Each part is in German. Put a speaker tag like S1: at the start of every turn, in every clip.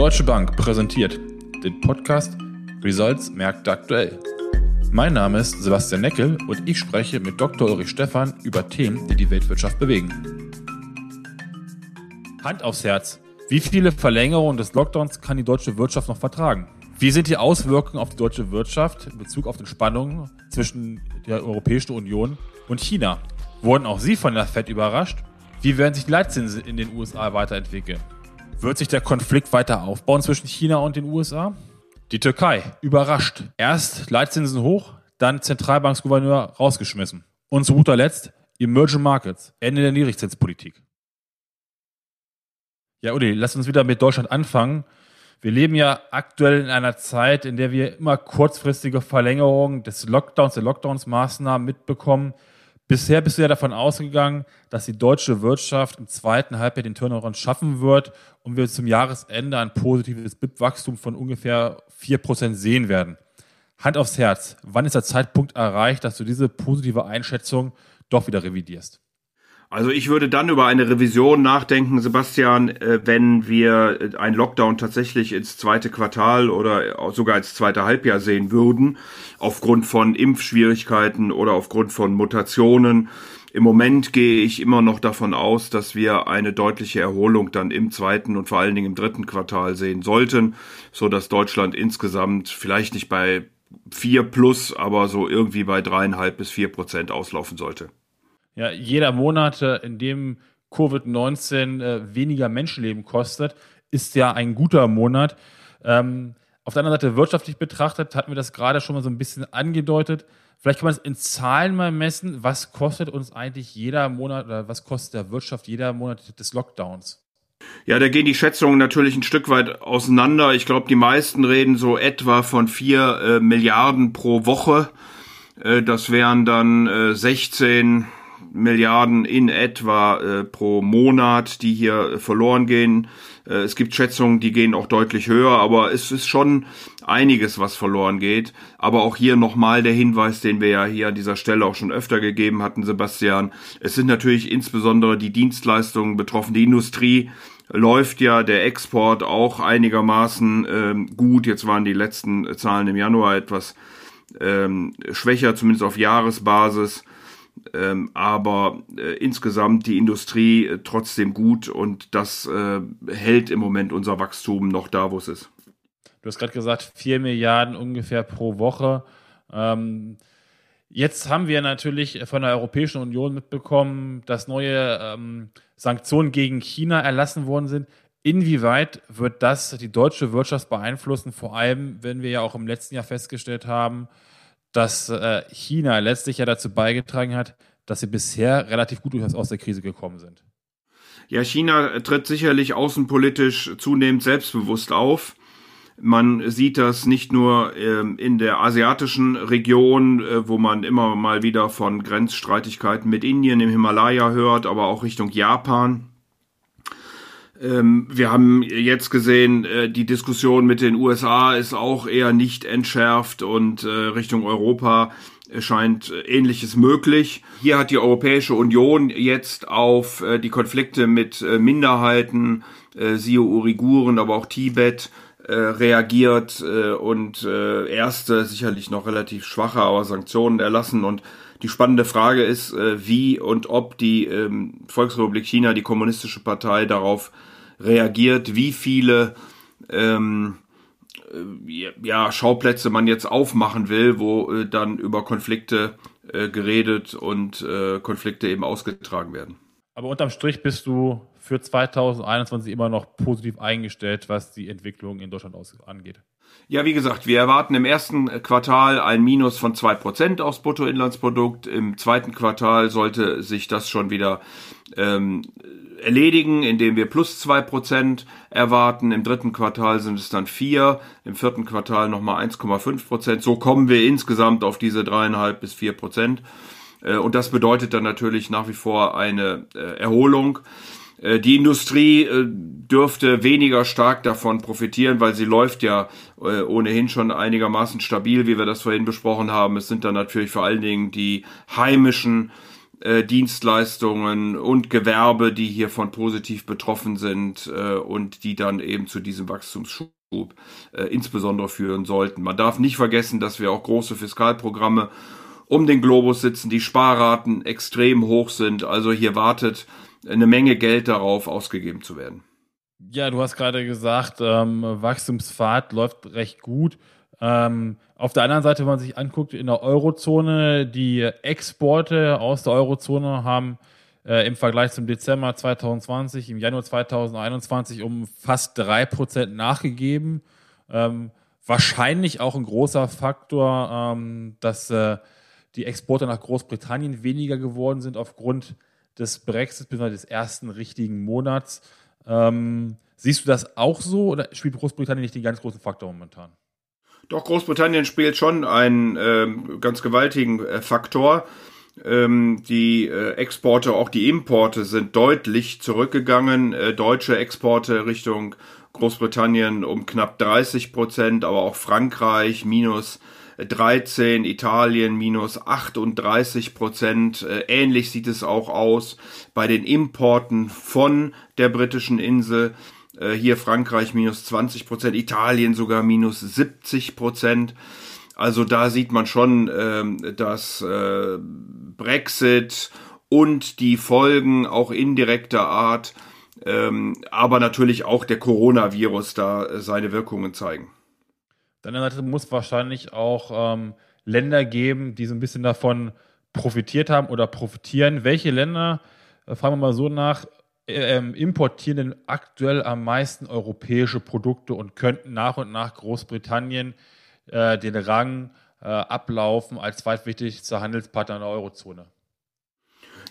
S1: Deutsche Bank präsentiert den Podcast Results Märkte aktuell. Mein Name ist Sebastian Neckel und ich spreche mit Dr. Ulrich Stephan über Themen, die die Weltwirtschaft bewegen. Hand aufs Herz. Wie viele Verlängerungen des Lockdowns kann die deutsche Wirtschaft noch vertragen? Wie sind die Auswirkungen auf die deutsche Wirtschaft in Bezug auf den Spannungen zwischen der Europäischen Union und China? Wurden auch Sie von der FED überrascht? Wie werden sich die Leitzinsen in den USA weiterentwickeln? Wird sich der Konflikt weiter aufbauen zwischen China und den USA? Die Türkei überrascht. Erst Leitzinsen hoch, dann Zentralbanksgouverneur rausgeschmissen. Und zu guter Letzt Emerging Markets, Ende der Niedrigzinspolitik. Ja, Uli, lass uns wieder mit Deutschland anfangen. Wir leben ja aktuell in einer Zeit, in der wir immer kurzfristige Verlängerungen des Lockdowns, der Lockdowns-Maßnahmen mitbekommen. Bisher bist du ja davon ausgegangen, dass die deutsche Wirtschaft im zweiten Halbjahr den Turnaround schaffen wird und wir zum Jahresende ein positives BIP-Wachstum von ungefähr 4% sehen werden. Hand aufs Herz, wann ist der Zeitpunkt erreicht, dass du diese positive Einschätzung doch wieder revidierst?
S2: Also ich würde dann über eine Revision nachdenken, Sebastian, äh, wenn wir äh, einen Lockdown tatsächlich ins zweite Quartal oder sogar ins zweite Halbjahr sehen würden, aufgrund von Impfschwierigkeiten oder aufgrund von Mutationen. Im Moment gehe ich immer noch davon aus, dass wir eine deutliche Erholung dann im zweiten und vor allen Dingen im dritten Quartal sehen sollten, so dass Deutschland insgesamt vielleicht nicht bei vier plus, aber so irgendwie bei dreieinhalb bis vier Prozent auslaufen sollte.
S1: Ja, jeder Monat, äh, in dem Covid-19 äh, weniger Menschenleben kostet, ist ja ein guter Monat. Ähm, auf der anderen Seite wirtschaftlich betrachtet, hatten wir das gerade schon mal so ein bisschen angedeutet. Vielleicht kann man es in Zahlen mal messen. Was kostet uns eigentlich jeder Monat oder was kostet der Wirtschaft jeder Monat des Lockdowns?
S2: Ja, da gehen die Schätzungen natürlich ein Stück weit auseinander. Ich glaube, die meisten reden so etwa von vier äh, Milliarden pro Woche. Äh, das wären dann äh, 16, Milliarden in etwa äh, pro Monat, die hier äh, verloren gehen. Äh, es gibt Schätzungen, die gehen auch deutlich höher, aber es ist schon einiges, was verloren geht. Aber auch hier nochmal der Hinweis, den wir ja hier an dieser Stelle auch schon öfter gegeben hatten, Sebastian. Es sind natürlich insbesondere die Dienstleistungen betroffen. Die Industrie läuft ja, der Export auch einigermaßen ähm, gut. Jetzt waren die letzten Zahlen im Januar etwas ähm, schwächer, zumindest auf Jahresbasis ähm, aber äh, insgesamt die Industrie äh, trotzdem gut und das äh, hält im Moment unser Wachstum noch da, wo es ist.
S1: Du hast gerade gesagt, 4 Milliarden ungefähr pro Woche. Ähm, jetzt haben wir natürlich von der Europäischen Union mitbekommen, dass neue ähm, Sanktionen gegen China erlassen worden sind. Inwieweit wird das die deutsche Wirtschaft beeinflussen? Vor allem, wenn wir ja auch im letzten Jahr festgestellt haben, dass äh, China letztlich ja dazu beigetragen hat, dass sie bisher relativ gut aus der Krise gekommen sind.
S2: Ja, China tritt sicherlich außenpolitisch zunehmend selbstbewusst auf. Man sieht das nicht nur ähm, in der asiatischen Region, äh, wo man immer mal wieder von Grenzstreitigkeiten mit Indien im Himalaya hört, aber auch Richtung Japan. Ähm, wir haben jetzt gesehen, äh, die Diskussion mit den USA ist auch eher nicht entschärft und äh, Richtung Europa scheint äh, ähnliches möglich. Hier hat die Europäische Union jetzt auf äh, die Konflikte mit äh, Minderheiten, äh, siehe Uiguren, aber auch Tibet, reagiert und erste, sicherlich noch relativ schwache, aber Sanktionen erlassen und die spannende Frage ist, wie und ob die ähm, Volksrepublik China, die kommunistische Partei, darauf reagiert, wie viele ähm, äh, ja, Schauplätze man jetzt aufmachen will, wo äh, dann über Konflikte äh, geredet und äh, Konflikte eben ausgetragen werden.
S1: Aber unterm Strich bist du für 2021 immer noch positiv eingestellt, was die Entwicklung in Deutschland angeht.
S2: Ja, wie gesagt, wir erwarten im ersten Quartal ein Minus von zwei Prozent aufs Bruttoinlandsprodukt. Im zweiten Quartal sollte sich das schon wieder ähm, erledigen, indem wir plus zwei Prozent erwarten. Im dritten Quartal sind es dann vier, im vierten Quartal nochmal 1,5%. Prozent. So kommen wir insgesamt auf diese dreieinhalb bis vier Prozent. Äh, und das bedeutet dann natürlich nach wie vor eine äh, Erholung. Äh, die Industrie dürfte weniger stark davon profitieren, weil sie läuft ja ohnehin schon einigermaßen stabil, wie wir das vorhin besprochen haben. Es sind dann natürlich vor allen Dingen die heimischen äh, Dienstleistungen und Gewerbe, die hiervon positiv betroffen sind äh, und die dann eben zu diesem Wachstumsschub äh, insbesondere führen sollten. Man darf nicht vergessen, dass wir auch große Fiskalprogramme um den Globus sitzen, die Sparraten extrem hoch sind. Also hier wartet eine Menge Geld darauf, ausgegeben zu werden.
S1: Ja, du hast gerade gesagt, ähm, Wachstumspfad läuft recht gut. Ähm, auf der anderen Seite, wenn man sich anguckt, in der Eurozone, die Exporte aus der Eurozone haben äh, im Vergleich zum Dezember 2020, im Januar 2021 um fast drei Prozent nachgegeben. Ähm, wahrscheinlich auch ein großer Faktor, ähm, dass äh, die Exporte nach Großbritannien weniger geworden sind aufgrund des Brexit, bzw. des ersten richtigen Monats. Ähm, siehst du das auch so oder spielt Großbritannien nicht den ganz großen Faktor momentan?
S2: Doch, Großbritannien spielt schon einen äh, ganz gewaltigen äh, Faktor. Ähm, die äh, Exporte, auch die Importe sind deutlich zurückgegangen. Äh, deutsche Exporte Richtung Großbritannien um knapp 30 Prozent, aber auch Frankreich minus 13, Italien minus 38 Prozent. Äh, ähnlich sieht es auch aus bei den Importen von der britischen Insel. Äh, hier Frankreich minus 20 Prozent, Italien sogar minus 70 Prozent. Also da sieht man schon, ähm, dass äh, Brexit und die Folgen auch indirekter Art, ähm, aber natürlich auch der Coronavirus da seine Wirkungen zeigen.
S1: Dann Seite muss wahrscheinlich auch ähm, Länder geben, die so ein bisschen davon profitiert haben oder profitieren. Welche Länder, äh, fragen wir mal so nach, ähm, importieren denn aktuell am meisten europäische Produkte und könnten nach und nach Großbritannien äh, den Rang äh, ablaufen als zweitwichtigster Handelspartner in der Eurozone?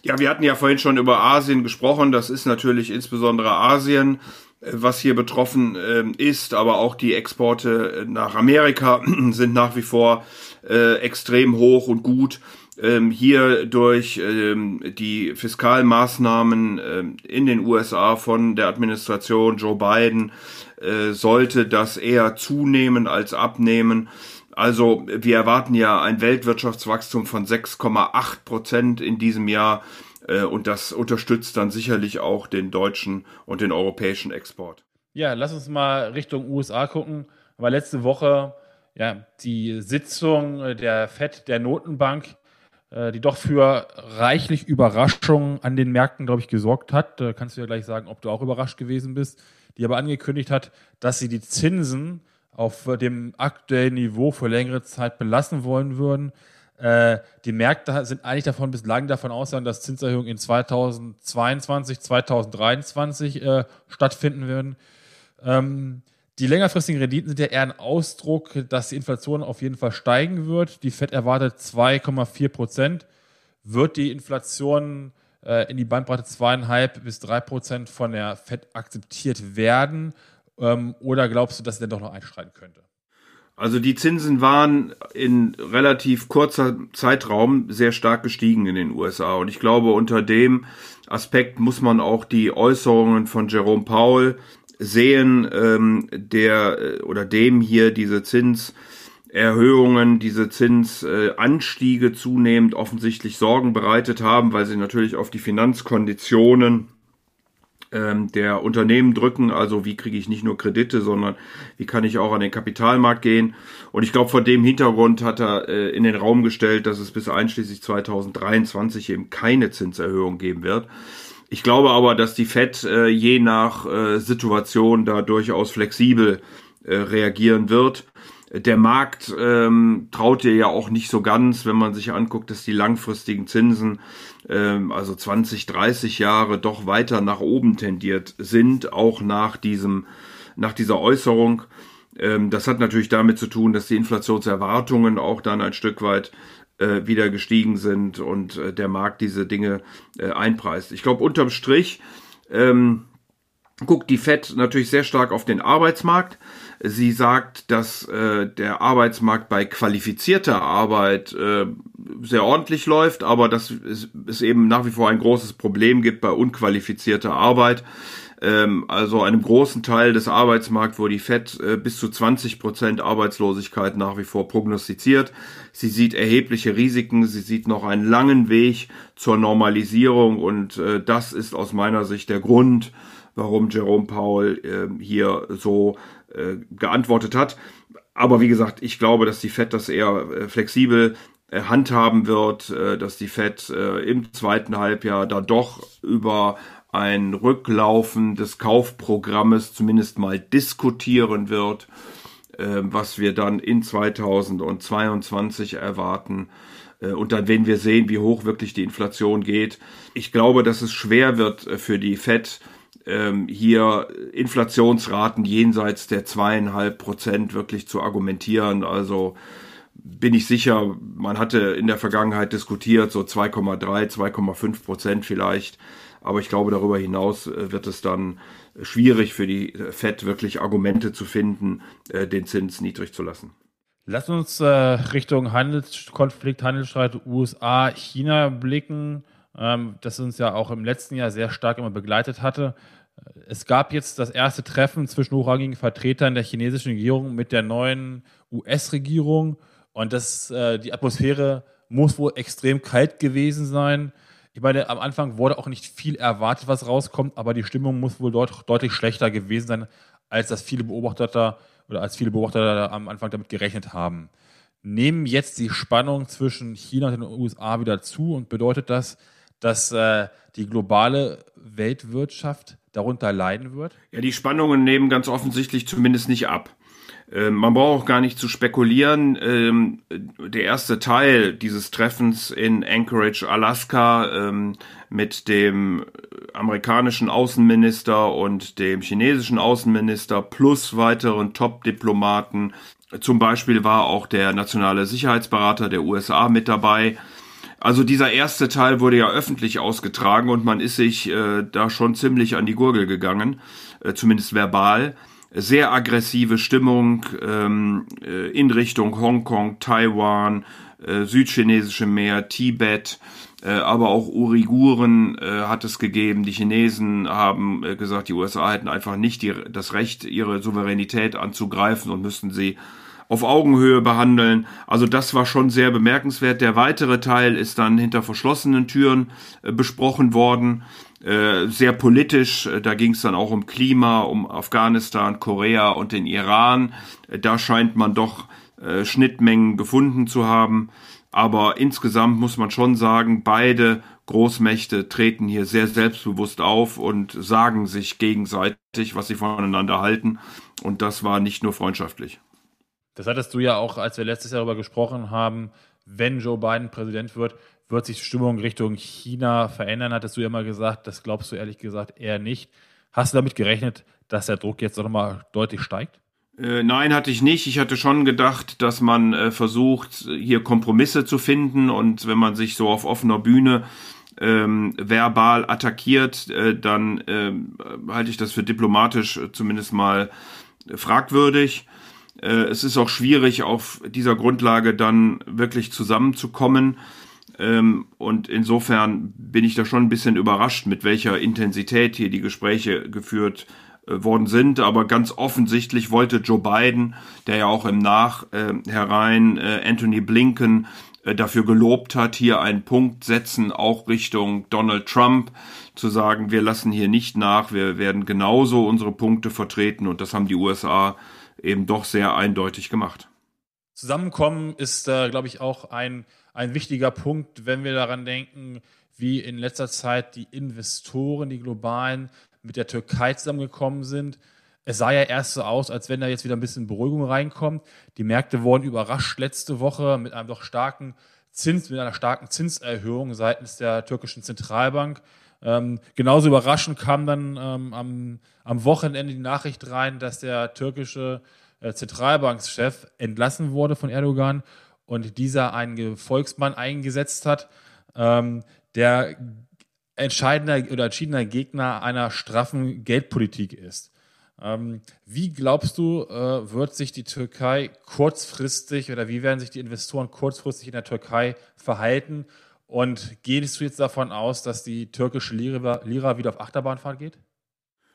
S2: Ja, wir hatten ja vorhin schon über Asien gesprochen. Das ist natürlich insbesondere Asien, äh, was hier betroffen äh, ist, aber auch die Exporte nach Amerika sind nach wie vor äh, extrem hoch und gut ähm, hier durch ähm, die Fiskalmaßnahmen in den USA von der Administration Joe Biden äh, sollte das eher zunehmen als abnehmen. Also wir erwarten ja ein Weltwirtschaftswachstum von 6,8 Prozent in diesem Jahr äh, und das unterstützt dann sicherlich auch den deutschen und den europäischen Export.
S1: Ja, lass uns mal Richtung USA gucken. Aber letzte Woche ja, die Sitzung der FED, der Notenbank, äh, die doch für reichlich Überraschungen an den Märkten, glaube ich, gesorgt hat. Da kannst du ja gleich sagen, ob du auch überrascht gewesen bist. Die aber angekündigt hat, dass sie die Zinsen auf dem aktuellen Niveau für längere Zeit belassen wollen würden. Äh, die Märkte sind eigentlich davon bislang davon ausgegangen, dass Zinserhöhungen in 2022, 2023 äh, stattfinden werden. Ähm, die längerfristigen Renditen sind ja eher ein Ausdruck, dass die Inflation auf jeden Fall steigen wird. Die FED erwartet 2,4 Prozent. Wird die Inflation äh, in die Bandbreite 2,5 bis 3 Prozent von der FED akzeptiert werden? Ähm, oder glaubst du, dass sie denn doch noch einstreiten könnte?
S2: Also die Zinsen waren in relativ kurzer Zeitraum sehr stark gestiegen in den USA. Und ich glaube, unter dem Aspekt muss man auch die Äußerungen von Jerome Powell sehen, ähm, der äh, oder dem hier diese Zinserhöhungen, diese Zinsanstiege zunehmend offensichtlich Sorgen bereitet haben, weil sie natürlich auf die Finanzkonditionen ähm, der Unternehmen drücken. Also wie kriege ich nicht nur Kredite, sondern wie kann ich auch an den Kapitalmarkt gehen. Und ich glaube, vor dem Hintergrund hat er äh, in den Raum gestellt, dass es bis einschließlich 2023 eben keine Zinserhöhung geben wird. Ich glaube aber, dass die Fed äh, je nach äh, Situation da durchaus flexibel äh, reagieren wird. Der Markt ähm, traut dir ja auch nicht so ganz, wenn man sich anguckt, dass die langfristigen Zinsen, ähm, also 20, 30 Jahre, doch weiter nach oben tendiert sind, auch nach diesem, nach dieser Äußerung. Ähm, das hat natürlich damit zu tun, dass die Inflationserwartungen auch dann ein Stück weit äh, wieder gestiegen sind und äh, der Markt diese Dinge äh, einpreist. Ich glaube, unterm Strich ähm, guckt die FED natürlich sehr stark auf den Arbeitsmarkt. Sie sagt, dass äh, der Arbeitsmarkt bei qualifizierter Arbeit äh, sehr ordentlich läuft, aber dass es, es eben nach wie vor ein großes Problem gibt bei unqualifizierter Arbeit. ähm, also einem großen Teil des Arbeitsmarkts, wo die FED äh, bis zu 20 Prozent Arbeitslosigkeit nach wie vor prognostiziert. Sie sieht erhebliche Risiken, sie sieht noch einen langen Weg zur Normalisierung und äh, das ist aus meiner Sicht der Grund, warum Jerome Powell äh, hier so äh, geantwortet hat. Aber wie gesagt, ich glaube, dass die FED das eher äh, flexibel äh, handhaben wird, äh, dass die FED im zweiten Halbjahr da doch über ein Rücklaufen des Kaufprogrammes zumindest mal diskutieren wird, was wir dann in 2022 erwarten. Und dann werden wir sehen, wie hoch wirklich die Inflation geht. Ich glaube, dass es schwer wird für die FED, hier Inflationsraten jenseits der zweieinhalb Prozent wirklich zu argumentieren. Also bin ich sicher, man hatte in der Vergangenheit diskutiert, so 2,3, 2,5 Prozent vielleicht. Aber ich glaube, darüber hinaus äh, wird es dann schwierig für die FED wirklich Argumente zu finden, äh, den Zins niedrig zu lassen.
S1: Lass uns äh, Richtung Handelskonflikt, Handelsstreit USA, China blicken, ähm, das uns ja auch im letzten Jahr sehr stark immer begleitet hatte. Es gab jetzt das erste Treffen zwischen hochrangigen Vertretern der chinesischen Regierung mit der neuen US-Regierung. Und das, äh, die Atmosphäre muss wohl extrem kalt gewesen sein. Ich meine, am Anfang wurde auch nicht viel erwartet, was rauskommt, aber die Stimmung muss wohl deut deutlich schlechter gewesen sein, als das viele Beobachter oder als viele Beobachter am Anfang damit gerechnet haben. Nehmen jetzt die Spannung zwischen China und den USA wieder zu und bedeutet das, dass äh, die globale Weltwirtschaft darunter leiden wird?
S2: Ja, die Spannungen nehmen ganz offensichtlich zumindest nicht ab. Ähm, man braucht auch gar nicht zu spekulieren. Ähm, der erste Teil dieses Treffens in Anchorage, Alaska, ähm, mit dem amerikanischen Außenminister und dem chinesischen Außenminister plus weiteren Top-Diplomaten. Zum Beispiel war auch der nationale Sicherheitsberater der USA mit dabei. Also dieser erste Teil wurde ja öffentlich ausgetragen und man ist sich äh, da schon ziemlich an die Gurgel gegangen, äh, zumindest verbal sehr aggressive Stimmung ähm, äh, in Richtung Hongkong, Taiwan, äh, südchinesische Meer, Tibet, äh, aber auch Uiguren äh, hat es gegeben. Die Chinesen haben gesagt, die USA hätten einfach nicht die, das Recht, ihre Souveränität anzugreifen und müssten sie auf Augenhöhe behandeln. Also das war schon sehr bemerkenswert. Der weitere Teil ist dann hinter verschlossenen Türen äh, besprochen worden. Äh, sehr politisch. Äh, da ging es dann auch um Klima, um Afghanistan, Korea und den Iran. Da scheint man doch Schnittmengen gefunden zu haben. Aber insgesamt muss man schon sagen, beide Großmächte treten hier sehr selbstbewusst auf und sagen sich gegenseitig, was sie voneinander halten. Und das war nicht nur freundschaftlich.
S1: Das hattest du ja auch, als wir letztes Jahr darüber gesprochen haben, wenn Joe Biden Präsident wird, wird sich die Stimmung Richtung China verändern, hattest du ja mal gesagt. Das glaubst du ehrlich gesagt eher nicht. Hast du damit gerechnet, dass der Druck jetzt noch mal deutlich steigt?
S2: Äh, nein, hatte ich nicht. Ich hatte schon gedacht, dass man äh, versucht, hier Kompromisse zu finden und wenn man sich so auf offener Bühne ähm, verbal attackiert, äh, dann äh, halte ich das für diplomatisch äh, zumindest mal fragwürdig. Äh, es ist auch schwierig, auf dieser Grundlage dann wirklich zusammenzukommen. Ähm, und insofern bin ich da schon ein bisschen überrascht, mit welcher Intensität hier die Gespräche geführt äh, worden sind. Aber ganz offensichtlich wollte Joe Biden, der ja auch im Nachherein äh, Anthony Blinken äh, dafür gelobt hat, hier einen Punkt setzen, auch Richtung Donald Trump, zu sagen, wir lassen hier nicht nach, wir werden genauso unsere Punkte vertreten und das haben die USA eben doch sehr eindeutig gemacht.
S1: Zusammenkommen ist, äh, glaube ich, auch ein ein wichtiger Punkt, wenn wir daran denken, wie in letzter Zeit die Investoren, die globalen, mit der Türkei zusammengekommen sind. Es sah ja erst so aus, als wenn da jetzt wieder ein bisschen Beruhigung reinkommt. Die Märkte wurden überrascht letzte Woche mit einem doch starken Zins, mit einer starken Zinserhöhung seitens der türkischen Zentralbank. Ähm, genauso überraschend kam dann ähm, am, am, Wochenende die Nachricht rein, dass der türkische äh, Zentralbankschef entlassen wurde von Erdogan und dieser einen Volksmann eingesetzt hat, ähm, der entscheidender oder entschiedener Gegner einer straffen Geldpolitik ist. Ähm, wie glaubst du, äh, wird sich die Türkei kurzfristig oder wie werden sich die Investoren kurzfristig in der Türkei verhalten? Und gehst du jetzt davon aus, dass die türkische Lira, wieder auf Achterbahnfahrt geht?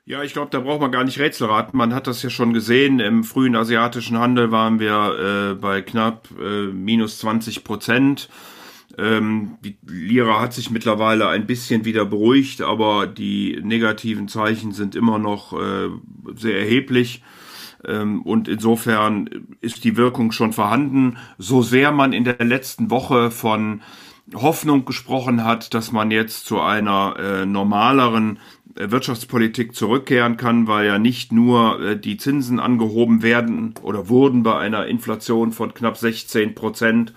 S2: Ja, ich glaube, da braucht man gar nicht Rätsel raten. Man hat das ja schon gesehen. Im frühen asiatischen Handel waren wir äh, bei knapp äh, minus 20 Prozent. Ähm, die Lira hat sich mittlerweile ein bisschen wieder beruhigt, aber die negativen Zeichen sind immer noch äh, sehr erheblich. Ähm, und insofern ist die Wirkung schon vorhanden. So sehr man in der letzten Woche von Hoffnung gesprochen hat, dass man jetzt zu einer äh, normaleren äh, Wirtschaftspolitik zurückkehren kann, weil ja nicht nur äh, die Zinsen angehoben werden oder wurden bei einer Inflation von knapp 16 Prozent,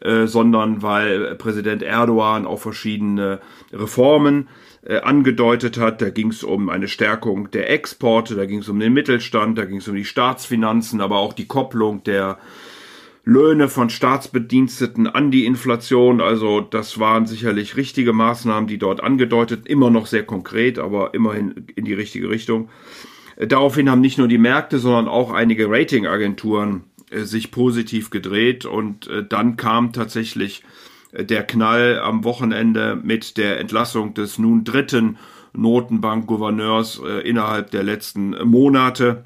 S2: äh, sondern weil Präsident Erdogan auch verschiedene Reformen äh, angedeutet hat. Da ging es um eine Stärkung der Exporte, da ging es um den Mittelstand, da ging es um die Staatsfinanzen, aber auch die Kopplung der Löhne von Staatsbediensteten an die Inflation. Also das waren sicherlich richtige Maßnahmen, die dort angedeutet, immer noch sehr konkret, aber immerhin in die richtige Richtung. Äh, daraufhin haben nicht nur die Märkte, sondern auch einige Ratingagenturen äh, sich positiv gedreht und äh, dann kam tatsächlich der Knall am Wochenende mit der Entlassung des nun dritten Notenbankgouverneurs innerhalb der letzten Monate.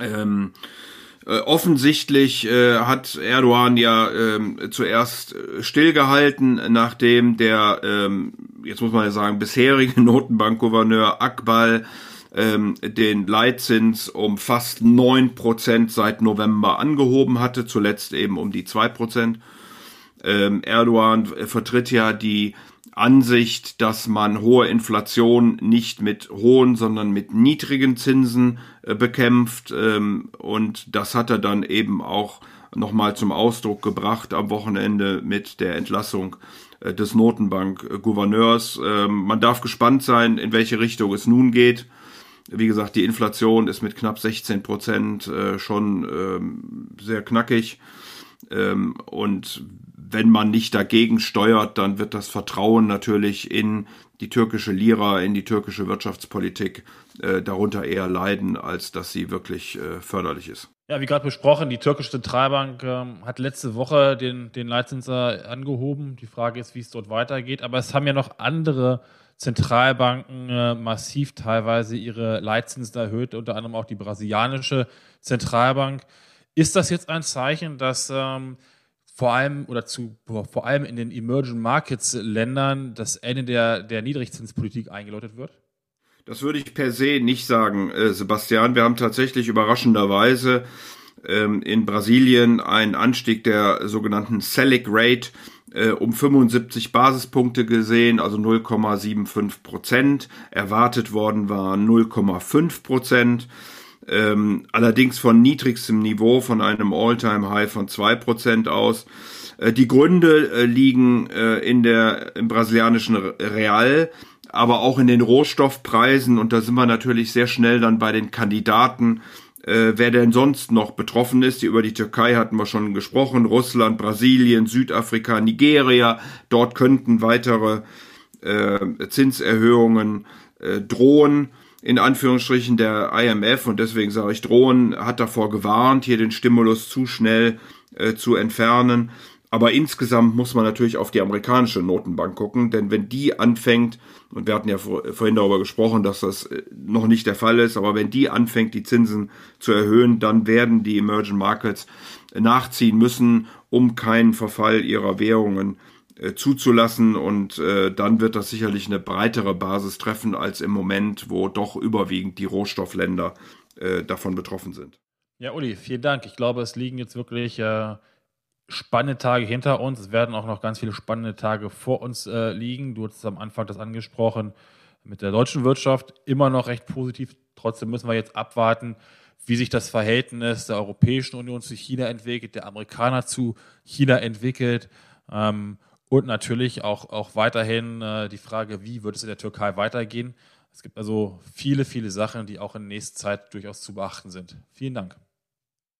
S2: Ähm, äh, offensichtlich äh, hat Erdogan ja ähm, zuerst äh, stillgehalten, nachdem der, ähm, jetzt muss man ja sagen, bisherige Notenbankgouverneur Akbal ähm, den Leitzins um fast neun Prozent seit November angehoben hatte, zuletzt eben um die zwei Prozent. Ähm, Erdogan vertritt ja die Ansicht, dass man hohe Inflation nicht mit hohen, sondern mit niedrigen Zinsen äh, bekämpft. Ähm, und das hat er dann eben auch nochmal zum Ausdruck gebracht am Wochenende mit der Entlassung äh, des Notenbank-Gouverneurs. Ähm, man darf gespannt sein, in welche Richtung es nun geht. Wie gesagt, die Inflation ist mit knapp 16 Prozent äh, schon ähm, sehr knackig. Ähm, und wenn man nicht dagegen steuert, dann wird das Vertrauen natürlich in die türkische Lira, in die türkische Wirtschaftspolitik äh, darunter eher leiden, als dass sie wirklich äh, förderlich ist.
S1: Ja, wie gerade besprochen, die türkische Zentralbank ähm, hat letzte Woche den, den Leitzins angehoben. Die Frage ist, wie es dort weitergeht. Aber es haben ja noch andere Zentralbanken äh, massiv teilweise ihre Leitzinsen erhöht, unter anderem auch die brasilianische Zentralbank. Ist das jetzt ein Zeichen, dass ähm, vor allem oder zu vor allem in den Emerging Markets Ländern das Ende der, der Niedrigzinspolitik eingeläutet wird?
S2: Das würde ich per se nicht sagen, äh, Sebastian. Wir haben tatsächlich überraschenderweise ähm, in Brasilien einen Anstieg der sogenannten Selic Rate äh, um 75 Basispunkte gesehen, also 0,75 Prozent. Erwartet worden war 0,5 Prozent ähm, allerdings von niedrigstem Niveau, von einem All-Time-High von zwei Prozent aus. Äh, die Gründe äh, liegen äh, in der, im brasilianischen Real, aber auch in den Rohstoffpreisen. Und da sind wir natürlich sehr schnell dann bei den Kandidaten, äh, wer denn sonst noch betroffen ist. Über die Türkei hatten wir schon gesprochen, Russland, Brasilien, Südafrika, Nigeria, dort könnten weitere äh, Zinserhöhungen äh, drohen in Anführungsstrichen der IMF und deswegen sage ich drohen, hat davor gewarnt, hier den Stimulus zu schnell äh, zu entfernen. Aber insgesamt muss man natürlich auf die amerikanische Notenbank gucken, denn wenn die anfängt, und wir hatten ja vorhin darüber gesprochen, dass das äh, noch nicht der Fall ist, aber wenn die anfängt, die Zinsen zu erhöhen, dann werden die Emerging Markets nachziehen müssen, um keinen Verfall ihrer Währungen äh, zuzulassen und äh, dann wird das sicherlich eine breitere Basis treffen als im Moment, wo doch überwiegend die Rohstoffländer äh, davon betroffen sind.
S1: Ja, Uli, vielen Dank. Ich glaube, es liegen jetzt wirklich äh, spannende Tage hinter uns. Es werden auch noch ganz viele spannende Tage vor uns äh, liegen. Du hast am Anfang das angesprochen mit der deutschen Wirtschaft immer noch recht positiv. Trotzdem müssen wir jetzt abwarten, wie sich das Verhältnis der Europäischen Union zu China entwickelt, der Amerikaner zu China entwickelt. Ähm, und natürlich auch, auch weiterhin äh, die Frage, wie wird es in der Türkei weitergehen. Es gibt also viele, viele Sachen, die auch in nächster Zeit durchaus zu beachten sind. Vielen Dank.